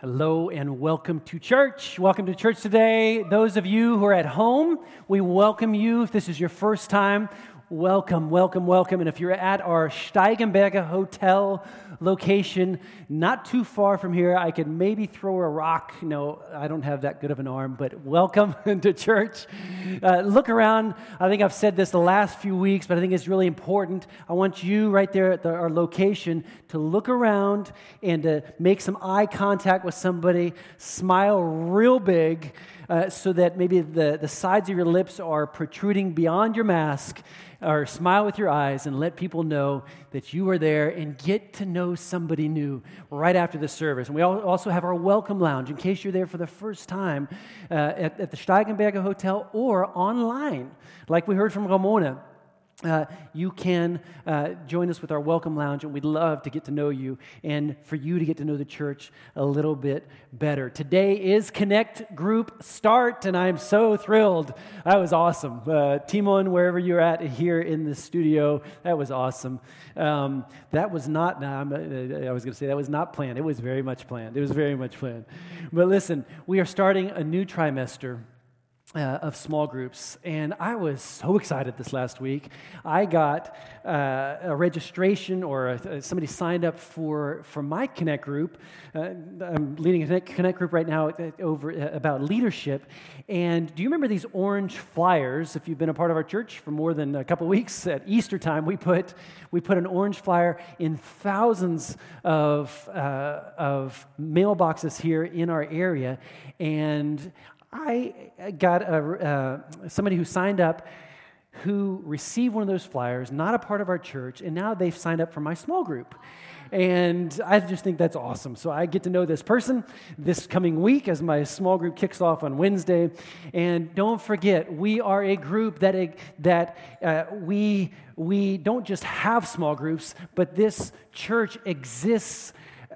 Hello and welcome to church. Welcome to church today. Those of you who are at home, we welcome you. If this is your first time, welcome, welcome, welcome. And if you're at our Steigenberger Hotel location, not too far from here, I could maybe throw a rock. No, I don't have that good of an arm, but welcome to church. Uh, look around. I think I've said this the last few weeks, but I think it's really important. I want you right there at the, our location to look around and to make some eye contact with somebody, smile real big. Uh, so that maybe the, the sides of your lips are protruding beyond your mask, or smile with your eyes and let people know that you are there and get to know somebody new right after the service. And we also have our welcome lounge in case you're there for the first time uh, at, at the Steigenberger Hotel or online, like we heard from Ramona uh, you can uh, join us with our welcome lounge, and we'd love to get to know you and for you to get to know the church a little bit better. Today is Connect Group Start, and I'm so thrilled. That was awesome. Uh, Timon, wherever you're at here in the studio, that was awesome. Um, that was not, nah, uh, i was going to say that was not planned. It was very much planned. It was very much planned. But listen, we are starting a new trimester uh, of small groups. And I was so excited this last week. I got uh, a registration or a, somebody signed up for, for my Connect group. Uh, I'm leading a Connect, Connect group right now uh, over uh, about leadership. And do you remember these orange flyers? If you've been a part of our church for more than a couple weeks, at Easter time, we put, we put an orange flyer in thousands of, uh, of mailboxes here in our area. And I got a, uh, somebody who signed up who received one of those flyers, not a part of our church, and now they've signed up for my small group. And I just think that's awesome. So I get to know this person this coming week as my small group kicks off on Wednesday. And don't forget, we are a group that, that uh, we, we don't just have small groups, but this church exists.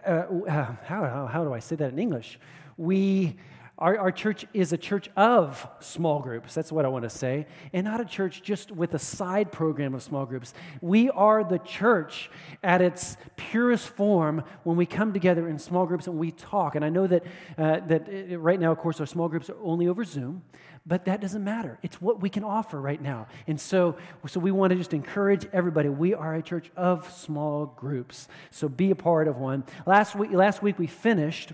Uh, uh, how, how, how do I say that in English? We our, our church is a church of small groups. That's what I want to say. And not a church just with a side program of small groups. We are the church at its purest form when we come together in small groups and we talk. And I know that, uh, that uh, right now, of course, our small groups are only over Zoom. But that doesn't matter. It's what we can offer right now. And so, so we want to just encourage everybody. We are a church of small groups. So be a part of one. Last week, last week we finished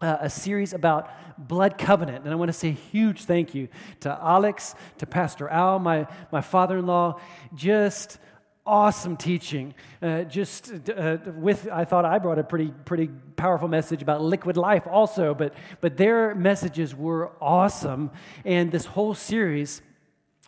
uh, a series about blood covenant. And I want to say a huge thank you to Alex, to Pastor Al, my, my father in law. Just awesome teaching. Uh, just uh, with, I thought I brought a pretty, pretty powerful message about liquid life also, but, but their messages were awesome. And this whole series,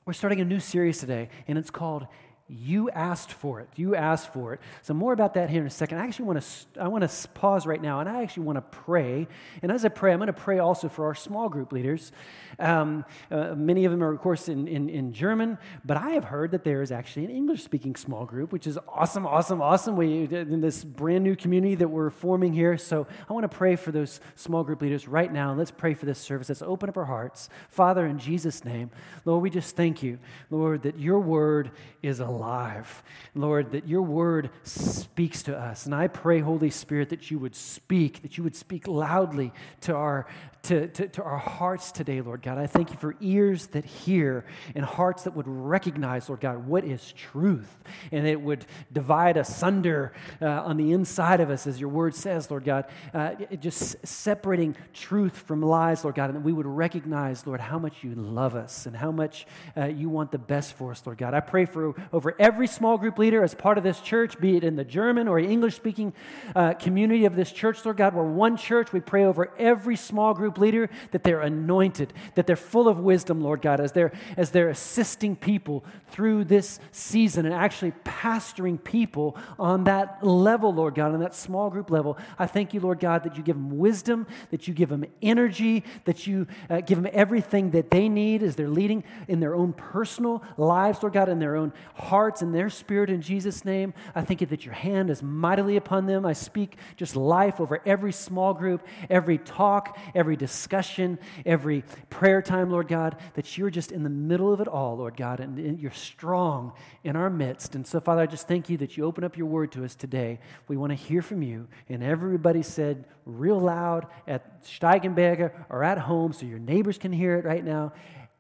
we're starting a new series today, and it's called you asked for it. You asked for it. So more about that here in a second. I actually want to I want to pause right now, and I actually want to pray. And as I pray, I'm going to pray also for our small group leaders. Um, uh, many of them are, of course, in, in, in, German, but I have heard that there is actually an English-speaking small group, which is awesome, awesome, awesome. We in this brand new community that we're forming here. So I want to pray for those small group leaders right now. Let's pray for this service. Let's open up our hearts, Father, in Jesus' name, Lord. We just thank you, Lord, that your word is alive alive. Lord, that your word speaks to us. And I pray, Holy Spirit, that you would speak, that you would speak loudly to our, to, to, to, our hearts today, Lord God. I thank you for ears that hear and hearts that would recognize, Lord God, what is truth. And it would divide asunder uh, on the inside of us, as your word says, Lord God, uh, just separating truth from lies, Lord God. And that we would recognize, Lord, how much you love us and how much uh, you want the best for us, Lord God. I pray for over every small group leader as part of this church, be it in the German or English speaking uh, community of this church, Lord God. We're one church. We pray over every small group group leader, that they're anointed, that they're full of wisdom, Lord God, as they're, as they're assisting people through this season and actually pastoring people on that level, Lord God, on that small group level. I thank you, Lord God, that you give them wisdom, that you give them energy, that you uh, give them everything that they need as they're leading in their own personal lives, Lord God, in their own hearts and their spirit in Jesus' name. I thank you that your hand is mightily upon them. I speak just life over every small group, every talk, every discussion, every prayer time, Lord God, that you're just in the middle of it all, Lord God, and you're strong in our midst. And so, Father, I just thank you that you open up your word to us today. We want to hear from you. And everybody said real loud at Steigenberger or at home so your neighbors can hear it right now.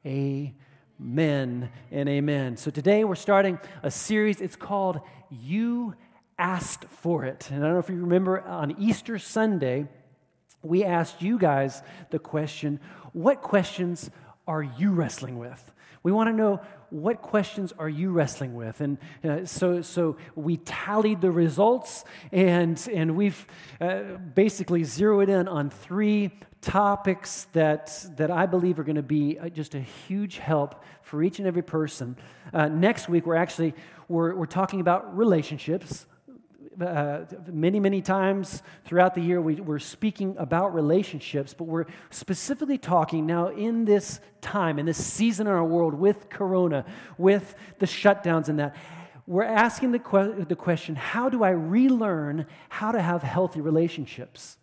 Amen and amen. So today we're starting a series. It's called You Asked for It. And I don't know if you remember on Easter Sunday, we asked you guys the question what questions are you wrestling with? We want to know what questions are you wrestling with? And uh, so, so we tallied the results and, and we've uh, basically zeroed in on three topics that, that I believe are going to be uh, just a huge help for each and every person. Uh, next week, we're actually we're, we're talking about relationships. Uh, many, many times throughout the year, we, we're speaking about relationships, but we're specifically talking now in this time, in this season in our world with Corona, with the shutdowns and that. We're asking the, que- the question how do I relearn how to have healthy relationships?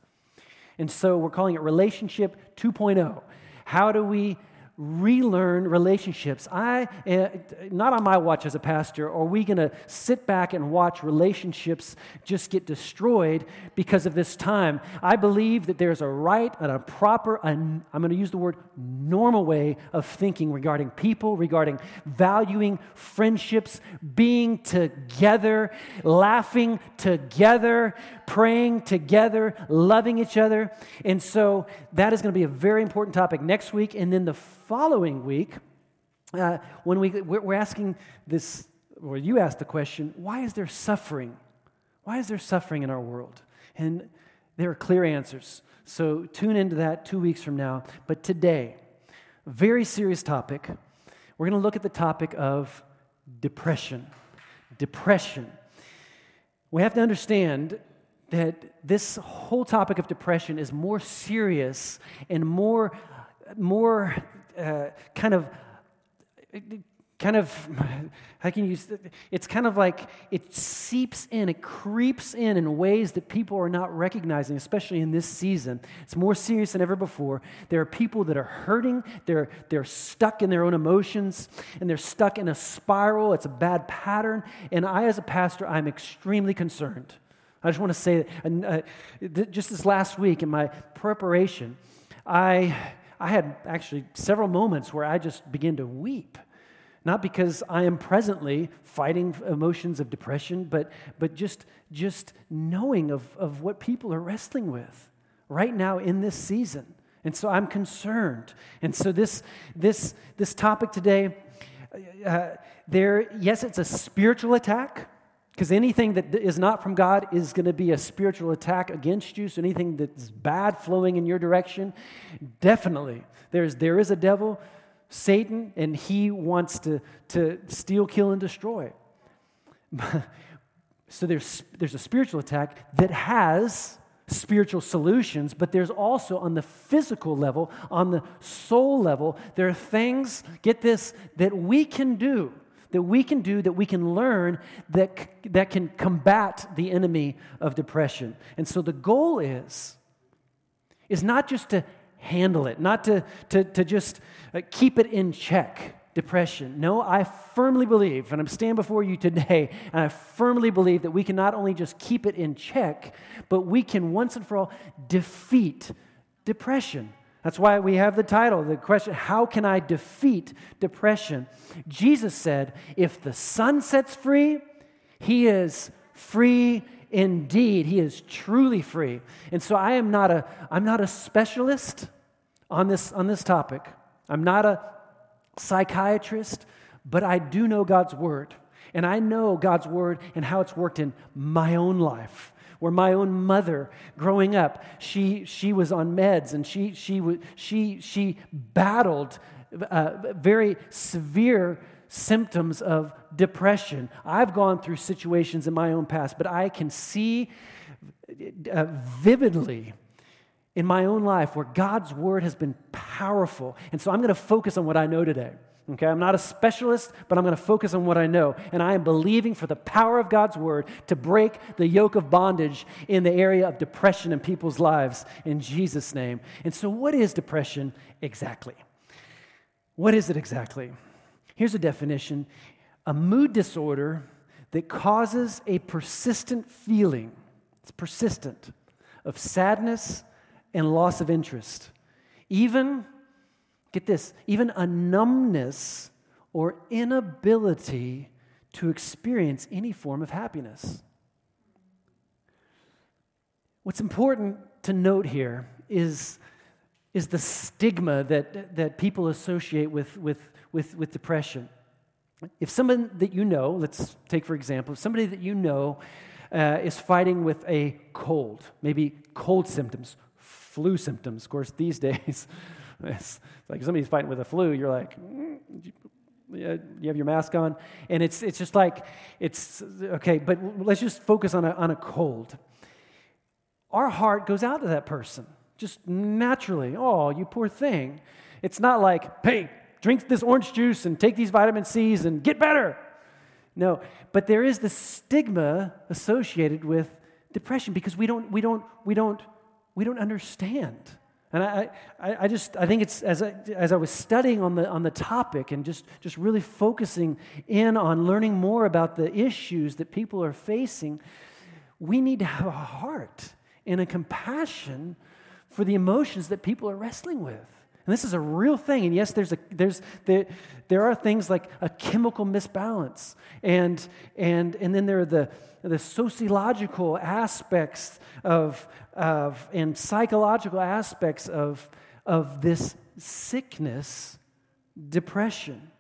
And so we're calling it Relationship 2.0. How do we relearn relationships. I, uh, not on my watch as a pastor, are we going to sit back and watch relationships just get destroyed because of this time. I believe that there's a right and a proper, I'm going to use the word normal way of thinking regarding people, regarding valuing friendships, being together, laughing together, praying together, loving each other. And so that is going to be a very important topic next week. And then the following week, uh, when we, we're asking this, or you ask the question, why is there suffering? Why is there suffering in our world? And there are clear answers. So tune into that two weeks from now. But today, very serious topic. We're going to look at the topic of depression. Depression. We have to understand that this whole topic of depression is more serious and more, more uh, kind of kind of how can you it's kind of like it seeps in it creeps in in ways that people are not recognizing especially in this season. It's more serious than ever before. There are people that are hurting they're they're stuck in their own emotions and they're stuck in a spiral. It's a bad pattern. And i as a pastor i'm extremely concerned. I just want to say that uh, just this last week in my preparation i I had actually several moments where I just began to weep. Not because I am presently fighting emotions of depression, but, but just, just knowing of, of what people are wrestling with right now in this season. And so I'm concerned. And so this, this, this topic today, uh, there, yes, it's a spiritual attack. Because anything that is not from God is going to be a spiritual attack against you. So anything that's bad flowing in your direction, definitely. There's, there is a devil, Satan, and he wants to, to steal, kill, and destroy. so there's, there's a spiritual attack that has spiritual solutions, but there's also on the physical level, on the soul level, there are things, get this, that we can do that we can do, that we can learn, that, that can combat the enemy of depression. And so the goal is, is not just to handle it, not to, to, to just uh, keep it in check, depression. No, I firmly believe, and I'm standing before you today, and I firmly believe that we can not only just keep it in check, but we can once and for all defeat depression. That's why we have the title, the question, How can I defeat depression? Jesus said, If the Son sets free, he is free indeed. He is truly free. And so I am not a, I'm not a specialist on this, on this topic. I'm not a psychiatrist, but I do know God's Word. And I know God's Word and how it's worked in my own life where my own mother growing up she, she was on meds and she, she, she, she battled uh, very severe symptoms of depression. I've gone through situations in my own past but i can see uh, vividly in my own life where god's word has been powerful. And so i'm going to focus on what i know today Okay, I'm not a specialist, but I'm going to focus on what I know. And I am believing for the power of God's word to break the yoke of bondage in the area of depression in people's lives in Jesus' name. And so, what is depression exactly? What is it exactly? Here's a definition a mood disorder that causes a persistent feeling, it's persistent, of sadness and loss of interest. Even, get this, even a numbness or inability to experience any form of happiness. What's important to note here is, is the stigma that, that people associate with, with, with, with depression. If someone that you know, let's take for example, if somebody that you know uh, is fighting with a cold, maybe cold symptoms, flu symptoms. Of course, these days, it's like somebody's fighting with a flu, you're like, mm, you have your mask on. And it's, it's just like, it's okay, but let's just focus on a, on a cold. Our heart goes out to that person just naturally. Oh, you poor thing. It's not like, hey, drink this orange juice and take these vitamin C's and get better. No, but there is the stigma associated with depression because we don't, we don't, we don't, we don't understand. And I, I, I just, I think it's, as I, as I was studying on the, on the topic and just, just really focusing in on learning more about the issues that people are facing, we need to have a heart and a compassion for the emotions that people are wrestling with. And this is a real thing. And yes, there's a, there's, there, there are things like a chemical misbalance. And, and, and then there are the, the sociological aspects of, of, and psychological aspects of, of this sickness, depression.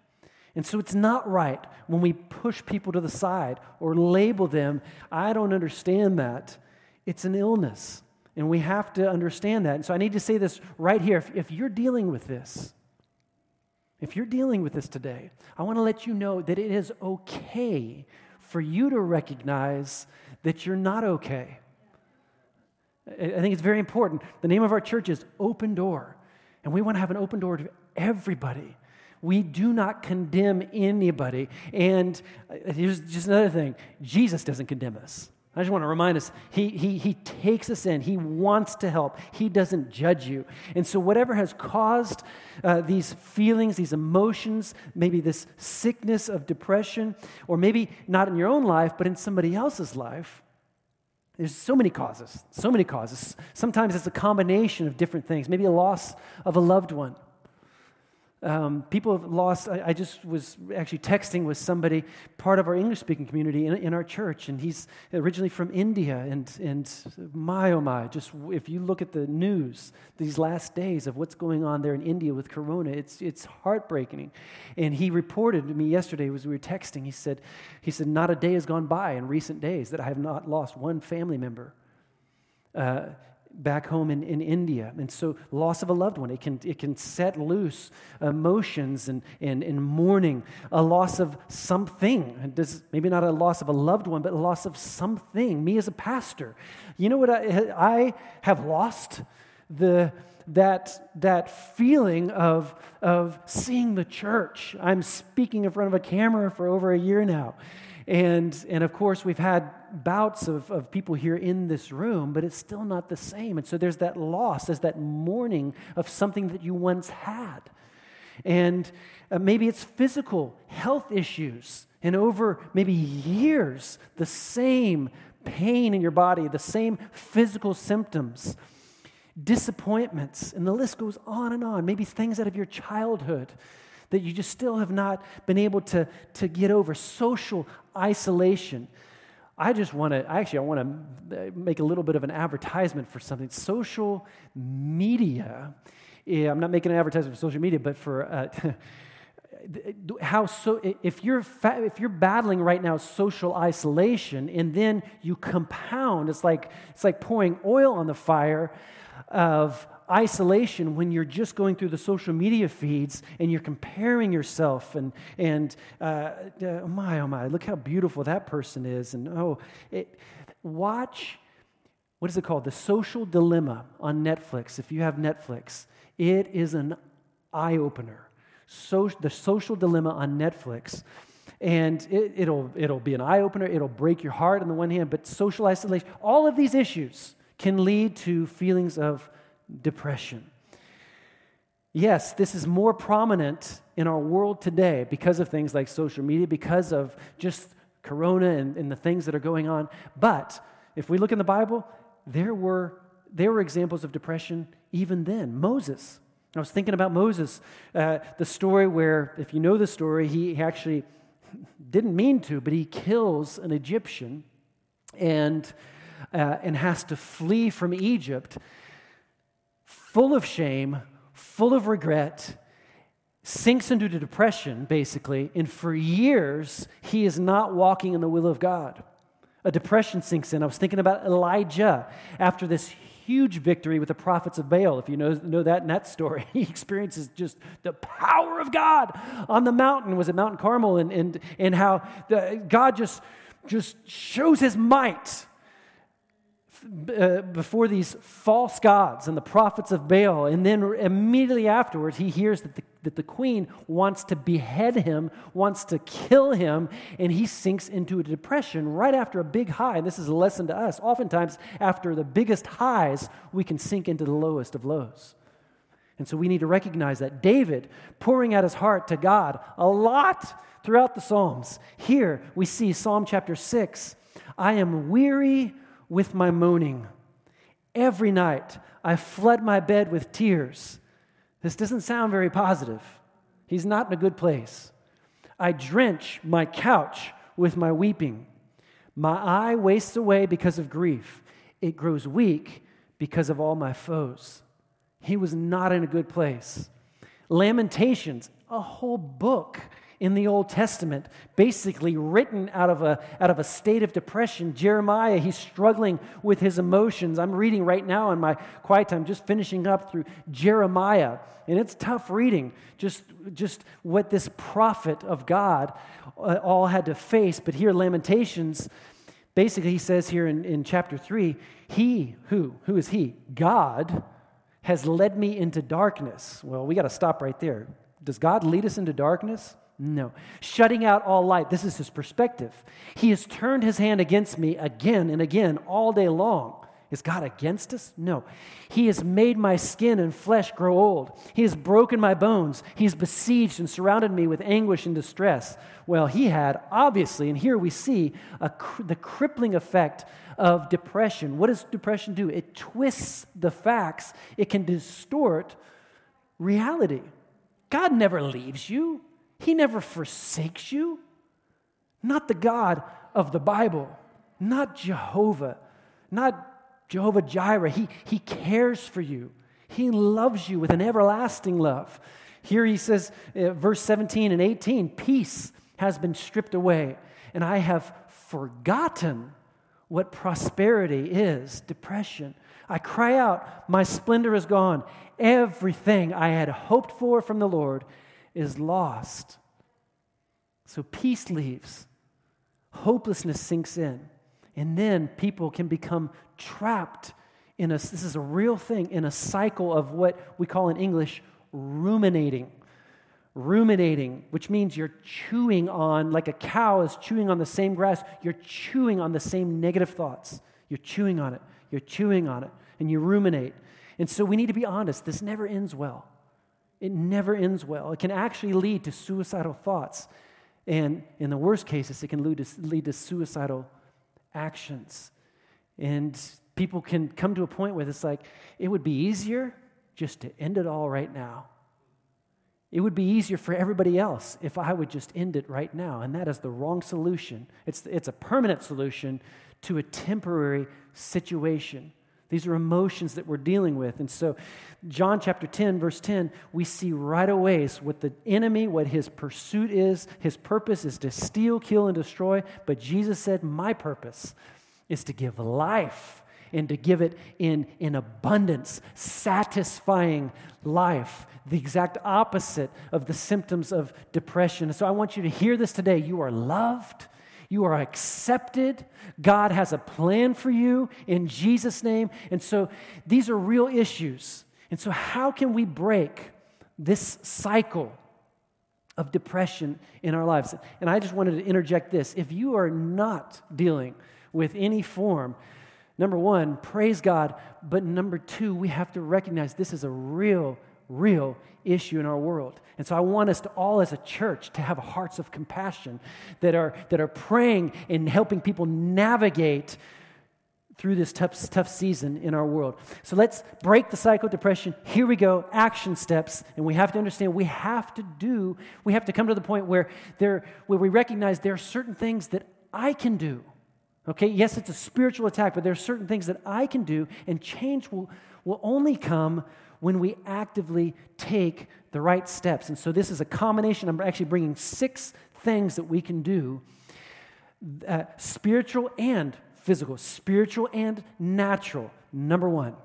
And so it's not right when we push people to the side or label them. I don't understand that. It's an illness. And we have to understand that. And so I need to say this right here. If, if, you're dealing with this, if you're dealing with this today, I want to let you know that it is okay for you to recognize that you're not okay. I think it's very important. The name of our church is Open Door, and we want to have an open door to everybody. We do not condemn anybody. And uh, here's just another thing Jesus doesn't condemn us. I just want to remind us, he, he, he takes us in. He wants to help. He doesn't judge you. And so, whatever has caused uh, these feelings, these emotions, maybe this sickness of depression, or maybe not in your own life, but in somebody else's life, there's so many causes, so many causes. Sometimes it's a combination of different things, maybe a loss of a loved one um, people have lost. I, I, just was actually texting with somebody, part of our English speaking community in, in, our church, and he's originally from India. And, and my, oh my, just if you look at the news these last days of what's going on there in India with Corona, it's, it's heartbreaking. And he reported to me yesterday as we were texting, he said, he said, Not a day has gone by in recent days that I have not lost one family member. Uh, back home in, in India. And so, loss of a loved one, it can, it can set loose emotions and, and, and mourning, a loss of something. Does, maybe not a loss of a loved one, but a loss of something. Me as a pastor, you know what I, I have lost? The, that, that feeling of, of seeing the church. I'm speaking in front of a camera for over a year now. And, and of course, we've had bouts of, of people here in this room, but it's still not the same. And so there's that loss, there's that mourning of something that you once had. And uh, maybe it's physical health issues. And over maybe years, the same pain in your body, the same physical symptoms, disappointments, and the list goes on and on. Maybe things out of your childhood that you just still have not been able to, to get over social isolation. I just want to, actually, I want to make a little bit of an advertisement for something. Social media, I'm not making an advertisement for social media, but for uh, how so, if you're, fa- if you're battling right now social isolation and then you compound, it's like, it's like pouring oil on the fire of isolation when you're just going through the social media feeds and you're comparing yourself and, and uh, uh, my, oh my, look how beautiful that person is. And oh, it, watch, what is it called? The Social Dilemma on Netflix. If you have Netflix, it is an eye opener. so, The Social Dilemma on Netflix. And it, will it'll be an eye opener, it'll break your heart on the one hand, but social isolation, all of these issues can lead to feelings of depression. Yes, this is more prominent in our world today because of things like social media, because of just corona and, and the things that are going on. But if we look in the Bible, there were, there were examples of depression even then. Moses. I was thinking about Moses, uh, the story where, if you know the story, he actually didn't mean to, but he kills an Egyptian and, uh, and has to flee from Egypt full of shame, full of regret, sinks into depression, basically, and for years he is not walking in the will of God. A depression sinks in. I was thinking about Elijah after this huge victory with the prophets of Baal. If you know, know that in that story, he experiences just the power of God on the mountain. Was it Mount Carmel? And, and, and how the, God just, just shows his might uh, before these false gods and the prophets of Baal. And then immediately afterwards, he hears that the, that the queen wants to behead him, wants to kill him, and he sinks into a depression right after a big high. And this is a lesson to us. Oftentimes, after the biggest highs, we can sink into the lowest of lows. And so we need to recognize that David pouring out his heart to God a lot throughout the Psalms. Here we see Psalm chapter 6 I am weary with my moaning. Every night I flood my bed with tears. This doesn't sound very positive. He's not in a good place. I drench my couch with my weeping. My eye wastes away because of grief. It grows weak because of all my foes. He was not in a good place. Lamentations, a whole book in the Old Testament, basically written out of a, out of a state of depression. Jeremiah, he's struggling with his emotions. I'm reading right now in my quiet time, just finishing up through Jeremiah. And it's tough reading, just, just what this prophet of God uh, all had to face. But here, Lamentations, basically, he says here in, in chapter 3 He, who? Who is He? God has led me into darkness. Well, we got to stop right there. Does God lead us into darkness? No. Shutting out all light. This is his perspective. He has turned his hand against me again and again all day long. Is God against us? No. He has made my skin and flesh grow old. He has broken my bones. He has besieged and surrounded me with anguish and distress. Well, he had, obviously, and here we see a, the crippling effect of depression. What does depression do? It twists the facts, it can distort reality. God never leaves you. He never forsakes you. Not the God of the Bible, not Jehovah, not Jehovah Jireh. He, he cares for you, He loves you with an everlasting love. Here he says, uh, verse 17 and 18 peace has been stripped away, and I have forgotten what prosperity is depression. I cry out, My splendor is gone. Everything I had hoped for from the Lord is lost. So peace leaves, hopelessness sinks in, and then people can become trapped in a, this is a real thing, in a cycle of what we call in English ruminating. Ruminating, which means you're chewing on, like a cow is chewing on the same grass, you're chewing on the same negative thoughts. You're chewing on it, you're chewing on it, and you ruminate. And so we need to be honest, this never ends well. It never ends well. It can actually lead to suicidal thoughts. And in the worst cases, it can lead to, lead to suicidal actions. And people can come to a point where it's like, it would be easier just to end it all right now. It would be easier for everybody else if I would just end it right now. And that is the wrong solution. It's, it's a permanent solution to a temporary situation. These are emotions that we're dealing with. And so, John chapter 10, verse 10, we see right away what the enemy, what his pursuit is. His purpose is to steal, kill, and destroy. But Jesus said, My purpose is to give life and to give it in, in abundance, satisfying life, the exact opposite of the symptoms of depression. So, I want you to hear this today. You are loved. You are accepted. God has a plan for you in Jesus' name. And so these are real issues. And so, how can we break this cycle of depression in our lives. And I just wanted to interject this. If you are not dealing with any form, number one, praise God. But number two, we have to recognize this is a real, real issue in our world. And so I want us to all as a church to have hearts of compassion that are, that are praying and helping people navigate through this tough, tough season in our world. So let's break the cycle of depression. Here we go, action steps. And we have to understand we have to do, we have to come to the point where, there, where we recognize there are certain things that I can do. Okay, yes, it's a spiritual attack, but there are certain things that I can do, and change will, will only come when we actively take the right steps. And so this is a combination. I'm actually bringing six things that we can do uh, spiritual and physical, spiritual and natural. Number one,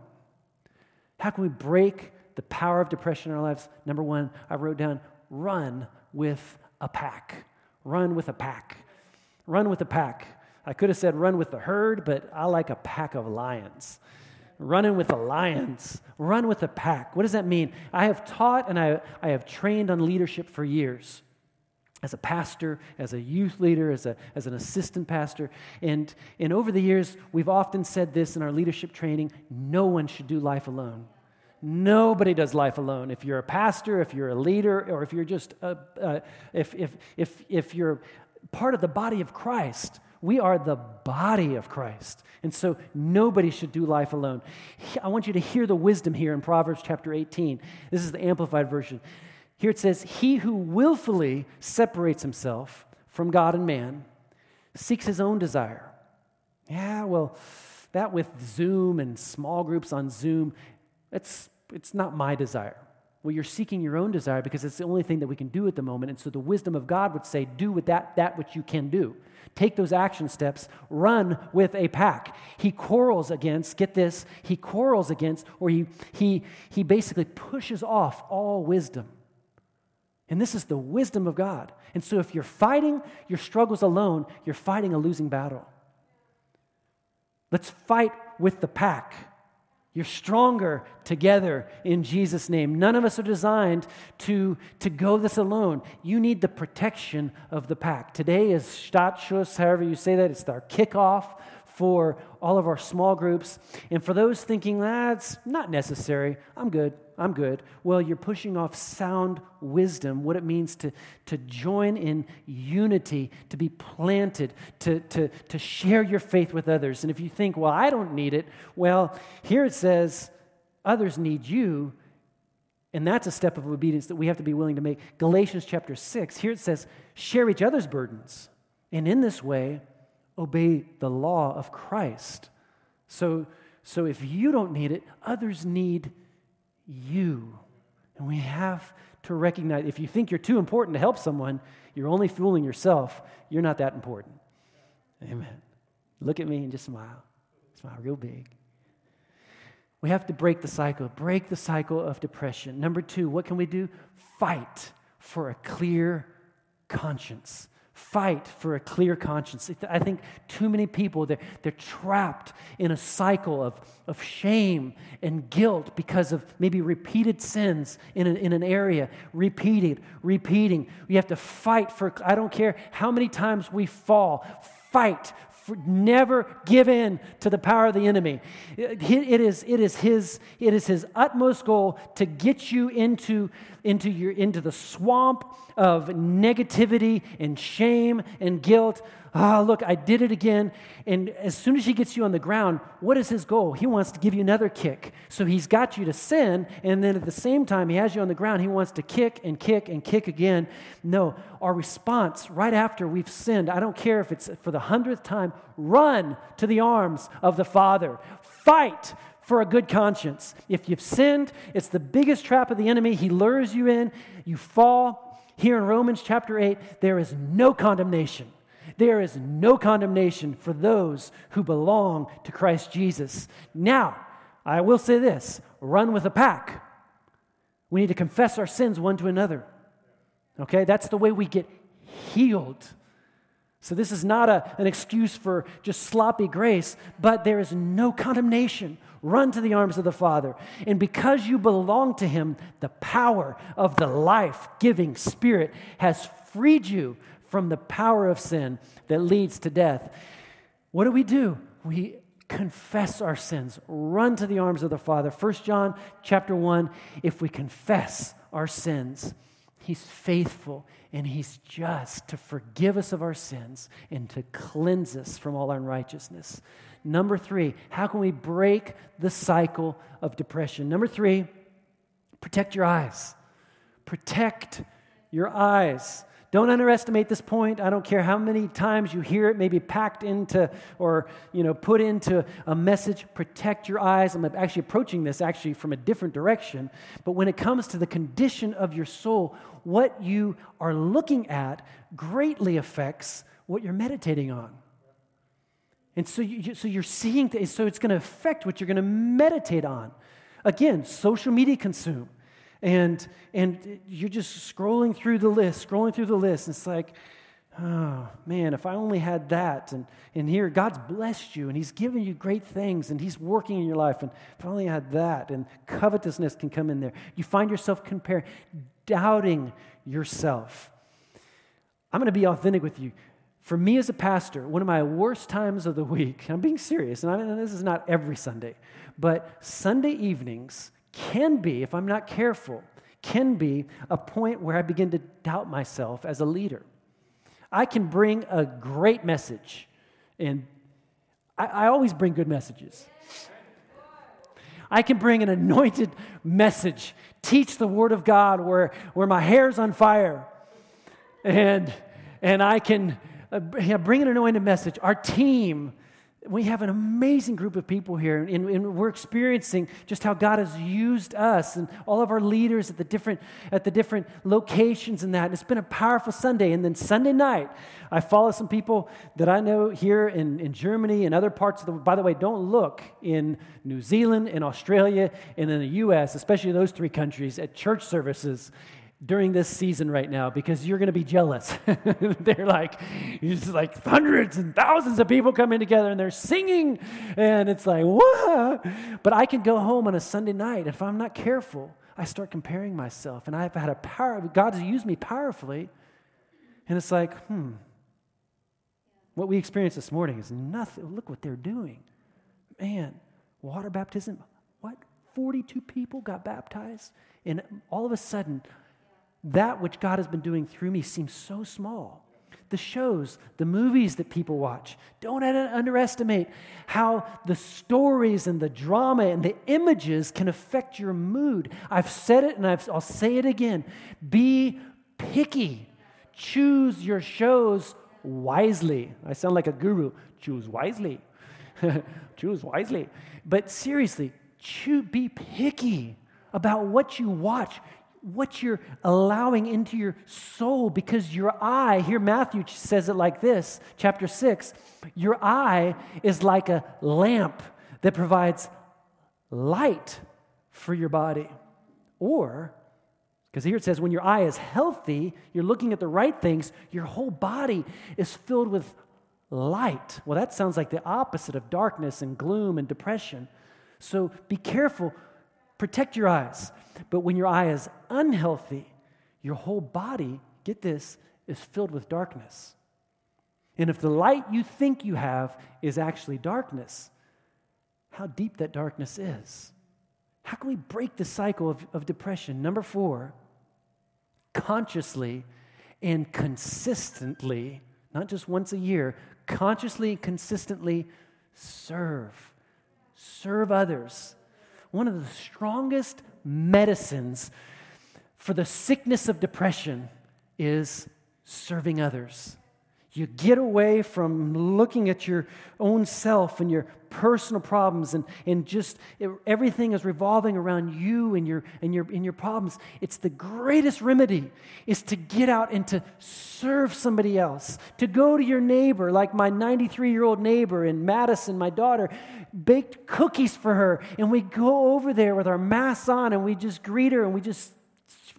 how can we break the power of depression in our lives? Number one, I wrote down run with a pack. Run with a pack. Run with a pack. I could have said run with the herd, but I like a pack of lions. Running with the lions, run with a pack. What does that mean? I have taught and I, I have trained on leadership for years as a pastor, as a youth leader, as, a, as an assistant pastor. And, and over the years, we've often said this in our leadership training no one should do life alone. Nobody does life alone. If you're a pastor, if you're a leader, or if you're just a, uh, if, if, if, if you're part of the body of Christ, we are the body of Christ. And so nobody should do life alone. I want you to hear the wisdom here in Proverbs chapter 18. This is the Amplified Version. Here it says, He who willfully separates himself from God and man seeks his own desire. Yeah, well, that with Zoom and small groups on Zoom, it's, it's not my desire. Well, you're seeking your own desire because it's the only thing that we can do at the moment. And so the wisdom of God would say, do with that that which you can do. Take those action steps, run with a pack. He quarrels against, get this, he quarrels against, or he, he, he basically pushes off all wisdom. And this is the wisdom of God. And so if you're fighting your struggles alone, you're fighting a losing battle. Let's fight with the pack. You're stronger together in Jesus' name. None of us are designed to, to go this alone. You need the protection of the pack. Today is Startschuss, however you say that. It's our kickoff for all of our small groups. And for those thinking, that's not necessary, I'm good. I'm good. Well, you're pushing off sound wisdom, what it means to, to join in unity, to be planted, to, to, to share your faith with others. And if you think, well, I don't need it, well, here it says, others need you. And that's a step of obedience that we have to be willing to make. Galatians chapter 6, here it says, share each other's burdens. And in this way, obey the law of Christ. So, so if you don't need it, others need you. And we have to recognize if you think you're too important to help someone, you're only fooling yourself. You're not that important. Amen. Look at me and just smile. Smile real big. We have to break the cycle, break the cycle of depression. Number two, what can we do? Fight for a clear conscience fight for a clear conscience. I think too many people, they're, they're trapped in a cycle of, of shame and guilt because of maybe repeated sins in an, in an area, repeated, repeating. We have to fight for, I don't care how many times we fall, fight never give in to the power of the enemy. It, it, is, it, is his, it is his utmost goal to get you into, into, your, into the swamp of negativity and shame and guilt ah, look, I did it again. And as soon as he gets you on the ground, what is his goal? He wants to give you another kick. So he's got you to sin, and then at the same time, he has you on the ground, he wants to kick and kick and kick again. No, our response right after we've sinned, I don't care if it's for the hundredth time, run to the arms of the Father. Fight for a good conscience. If you've sinned, it's the biggest trap of the enemy. He lures you in, you fall. Here in Romans chapter 8, there is no condemnation there is no condemnation for those who belong to Christ Jesus. Now, I will say this run with a pack. We need to confess our sins one to another. Okay? That's the way we get healed. So, this is not a, an excuse for just sloppy grace, but there is no condemnation. Run to the arms of the Father. And because you belong to Him, the power of the life giving Spirit has freed you from the power of sin that leads to death. What do we do? We confess our sins run to the arms of the father 1 john chapter 1 if we confess our sins he's faithful and he's just to forgive us of our sins and to cleanse us from all unrighteousness. Number three how can we break the cycle of depression? Number three protect your eyes. Protect your eyes don't underestimate this point. I don't care how many times you hear it, maybe packed into or you know put into a message. Protect your eyes. I'm actually approaching this actually from a different direction. But when it comes to the condition of your soul, what you are looking at greatly affects what you're meditating on. And so, you, so you're seeing, th- so it's going to affect what you're going to meditate on. Again, social media consume and and you're just scrolling through the list scrolling through the list. And it's like oh man if i only had that and and here god's blessed you and he's given you great things and he's working in your life and if i only had that and covetousness can come in there. You find yourself comparing doubting yourself. I'm going to be authentic with you. For me as a pastor, one of my worst times of the week, I'm being serious, and, I mean, this is not every Sunday, but Sunday evenings can be, if I'm not careful, can be a point where I begin to doubt myself as a leader. I can bring a great message, and I, I always bring good messages. I can bring an anointed message, teach the Word of God where, where my hair's on fire, and, and I can uh, bring an anointed message. Our team we have an amazing group of people here, and, and, we're experiencing just how God has used us and all of our leaders at the different at the different locations and that. And it's been a powerful Sunday. And then Sunday night, I follow some people that I know here in, in Germany and other parts of the. By the way, don't look in New Zealand, in Australia, and in the U.S., especially those three countries, at church services during this season right now because you're going to be jealous. they're like, it's like hundreds and thousands of people coming together and they're singing, and it's like? But I can go home on a Sunday night. If I'm not careful, I start comparing myself, and I've had a power, God's used me powerfully, and it's like, hmm, what we experienced this morning is nothing. Look what they're doing. Man, water baptism, what? 42 people got baptized, and all of a sudden, that which God has been doing through me seems so small. The shows, the movies that people watch, don't underestimate how the stories and the drama and the images can affect your mood. I've said it and i will say it again. Be picky. Choose your shows wisely. I sound like a guru. Choose wisely. Choose wisely. But seriously, choose, be picky about what you watch what you're allowing into your soul because your eye, here Matthew says it like this, chapter 6, your eye is like a lamp that provides light for your body. Or, because here it says, when your eye is healthy, you're looking at the right things, your whole body is filled with light. Well, that sounds like the opposite of darkness and gloom and depression. So be careful Protect your eyes. But when your eye is unhealthy, your whole body, get this, is filled with darkness. And if the light you think you have is actually darkness, how deep that darkness is. How can we break the cycle of, of depression? Number four, consciously and consistently, not just once a year, consciously and consistently serve. Serve others one of the strongest medicines for the sickness of depression is serving others. You get away from looking at your own self and your personal problems and, and just everything is revolving around you and your, and, your, and your problems. It's the greatest remedy is to get out and to serve somebody else, to go to your neighbor, like my 93 year old neighbor in Madison, my daughter, baked cookies for her. And we go over there with our masks on and we just greet her and we just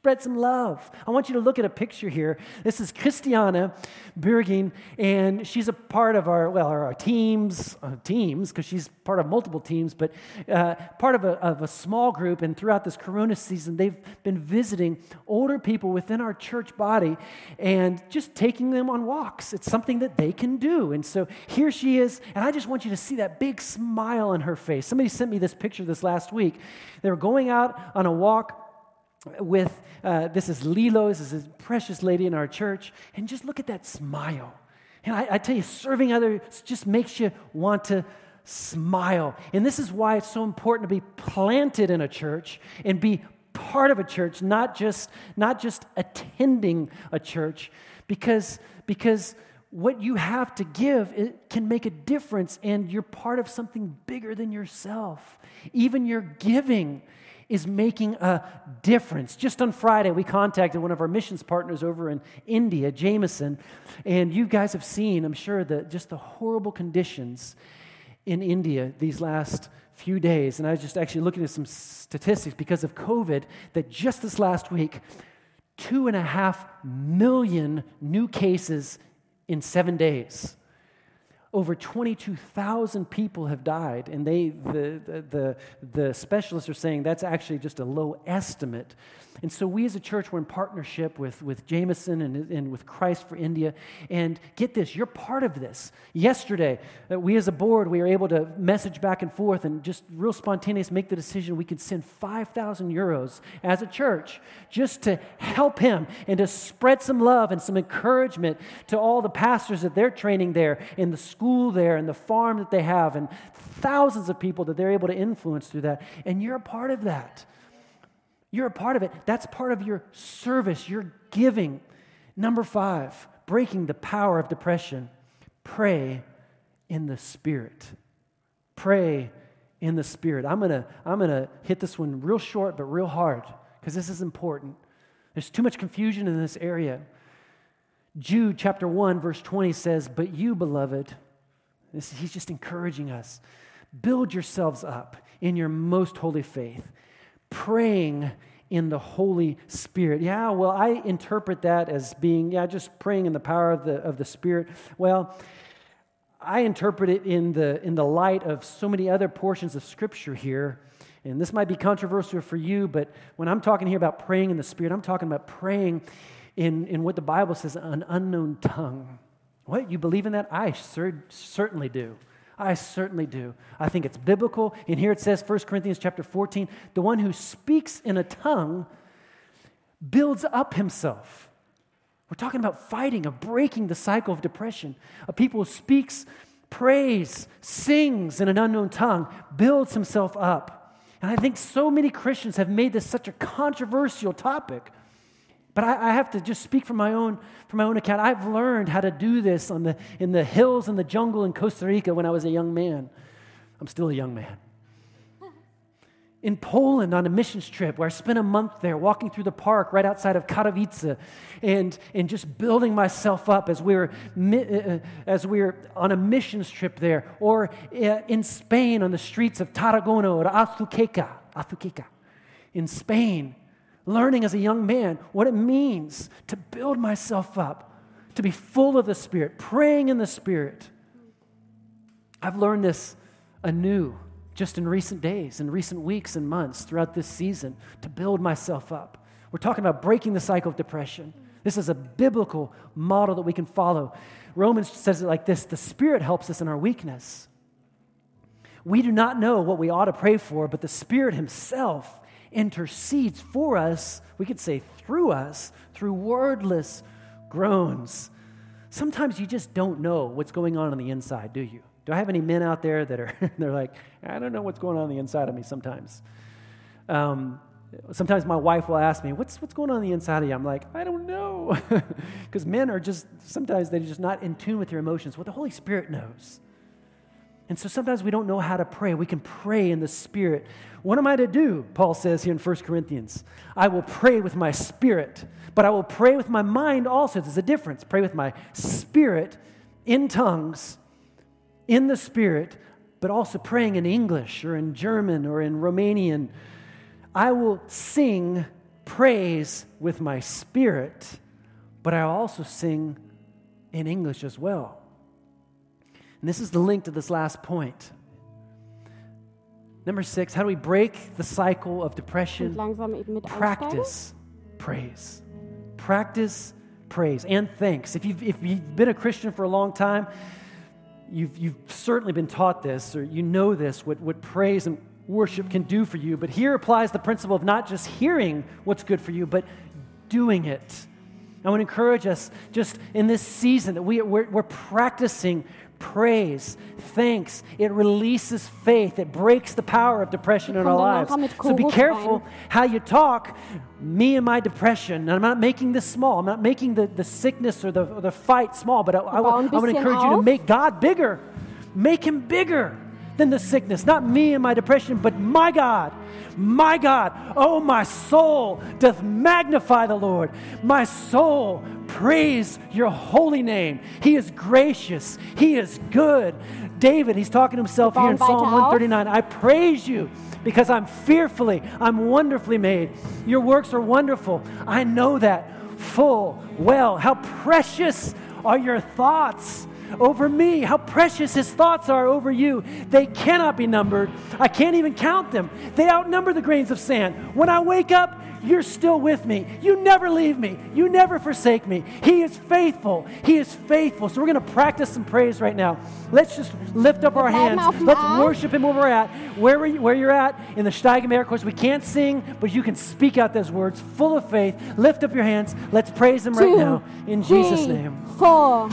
spread some love. I want you to look at a picture here. This is Christiana Berging, and she's a part of our, well, our, teams, uh, teams, because she's part of multiple teams, but uh, part of a, of a small group. And throughout this Corona season, they've been visiting older people within our church body and just taking them on walks. It's something that they can do. And so here she is, and I just want you to see that big smile on her face. Somebody sent me this picture this last week. They were going out on a walk with uh, this is Lilo, this is a precious lady in our church, and just look at that smile. And I, I tell you, serving others just makes you want to smile. And this is why it's so important to be planted in a church and be part of a church, not just, not just attending a church, because, because what you have to give it can make a difference and you're part of something bigger than yourself. Even your giving is making a difference. Just on Friday, we contacted one of our missions partners over in India, Jameson, and you guys have seen, I'm sure, the, just the horrible conditions in India these last few days. And I was just actually looking at some statistics because of COVID that just this last week, two and a half million new cases in seven days over 22,000 people have died, and they, the, the, the, specialists are saying that's actually just a low estimate. And so, we as a church, we're in partnership with, with Jameson and, and with Christ for India. And get this, you're part of this. Yesterday, uh, we as a board, we were able to message back and forth and just real spontaneous make the decision we could send 5,000 euros as a church just to help him and to spread some love and some encouragement to all the pastors that they're training there in the school there and the farm that they have and thousands of people that they're able to influence through that. And you're a part of that. You're a part of it. That's part of your service, your giving. Number five, breaking the power of depression. Pray in the Spirit. Pray in the Spirit. I'm going to I'm going to hit this one real short, but real hard, because this is important. There's too much confusion in this area. Jude chapter 1, verse 20 says, But you, beloved, this, he's just encouraging us, build yourselves up in your most holy faith praying in the Holy Spirit. Yeah, well, I interpret that as being, yeah, just praying in the power of the, of the Spirit. Well, I interpret it in the, in the light of so many other portions of Scripture here. And this might be controversial for you, but when I'm talking here about praying in the Spirit, I'm talking about praying in, in what the Bible says, an unknown tongue. What? You believe in that? I cer- certainly do. I certainly do. I think it's biblical. And here it says, 1 Corinthians chapter 14, the one who speaks in a tongue builds up himself. We're talking about fighting, of breaking the cycle of depression. A people who speaks, prays, sings in an unknown tongue, builds himself up. And I think so many Christians have made this such a controversial topic. But I, I, have to just speak from my own from my own account. I've learned how to do this on the, in the hills and the jungle in Costa Rica when I was a young man. I'm still a young man. In Poland on a missions trip where I spent a month there walking through the park right outside of Katowice and, and just building myself up as we, were, uh, uh, as we were on a missions trip there. Or uh, in Spain on the streets of Tarragona or Azuqueca, Azuqueca in Spain learning as a young man what it means to build myself up, to be full of the Spirit, praying in the Spirit. I've learned this anew just in recent days, in recent weeks and months throughout this season to build myself up. We're talking about breaking the cycle of depression. This is a biblical model that we can follow. Romans says it like this the Spirit helps us in our weakness. We do not know what we ought to pray for, but the Spirit Himself intercedes for us, we could say through us, through wordless groans. Sometimes you just don't know what's going on on the inside, do you? Do I have any men out there that are they're like, I don't know what's going on on the inside of me sometimes. Um, sometimes my wife will ask me, what's, what's going on, on the inside of you? I'm like, I don't know. Because men are just, sometimes they're just not in tune with their emotions. What well, the Holy Spirit knows. And so sometimes we don't know how to pray. We can pray in the Spirit. What am I to do? Paul says here in 1 Corinthians. I will pray with my spirit, but I will pray with my mind also. There's a difference. Pray with my spirit in tongues, in the Spirit, but also praying in English or in German or in Romanian. I will sing praise with my spirit, but I also sing in English as well. And this is the link to this last point. Number six, how do we break the cycle of depression? Practice praise. Practice praise and thanks. If you've, if you've been a Christian for a long time, you've, you've certainly been taught this or you know this, what, what praise and worship can do for you. But here applies the principle of not just hearing what's good for you, but doing it. I want to encourage us just in this season that we, we're, we're practicing praise, thanks. It releases faith. It breaks the power of depression in our lives. So be careful how you talk. Me and my depression. And I'm not making this small. I'm not making the, the sickness or the, or the fight small, but I, I, I would encourage you to make God bigger. Make him bigger than the sickness. Not me and my depression, but my God. My God. Oh, my soul doth magnify the Lord. My soul praise your holy name. He is gracious. He is good. David, he's talking to himself here in Psalm 139. I praise you because I'm fearfully, I'm wonderfully made. Your works are wonderful. I know that full well. How precious are your thoughts over me. How precious his thoughts are over you. They cannot be numbered. I can't even count them. They outnumber the grains of sand. When I wake up, you're still with me. You never leave me. You never forsake me. He is faithful. He is faithful. So we're going to practice some praise right now. Let's just lift up our hands. Let's worship Him where we're at. Where, we, where you're at in the Steigenberg course, we can't sing, but you can speak out those words full of faith. Lift up your hands. Let's praise Him right now in Jesus' name. Four.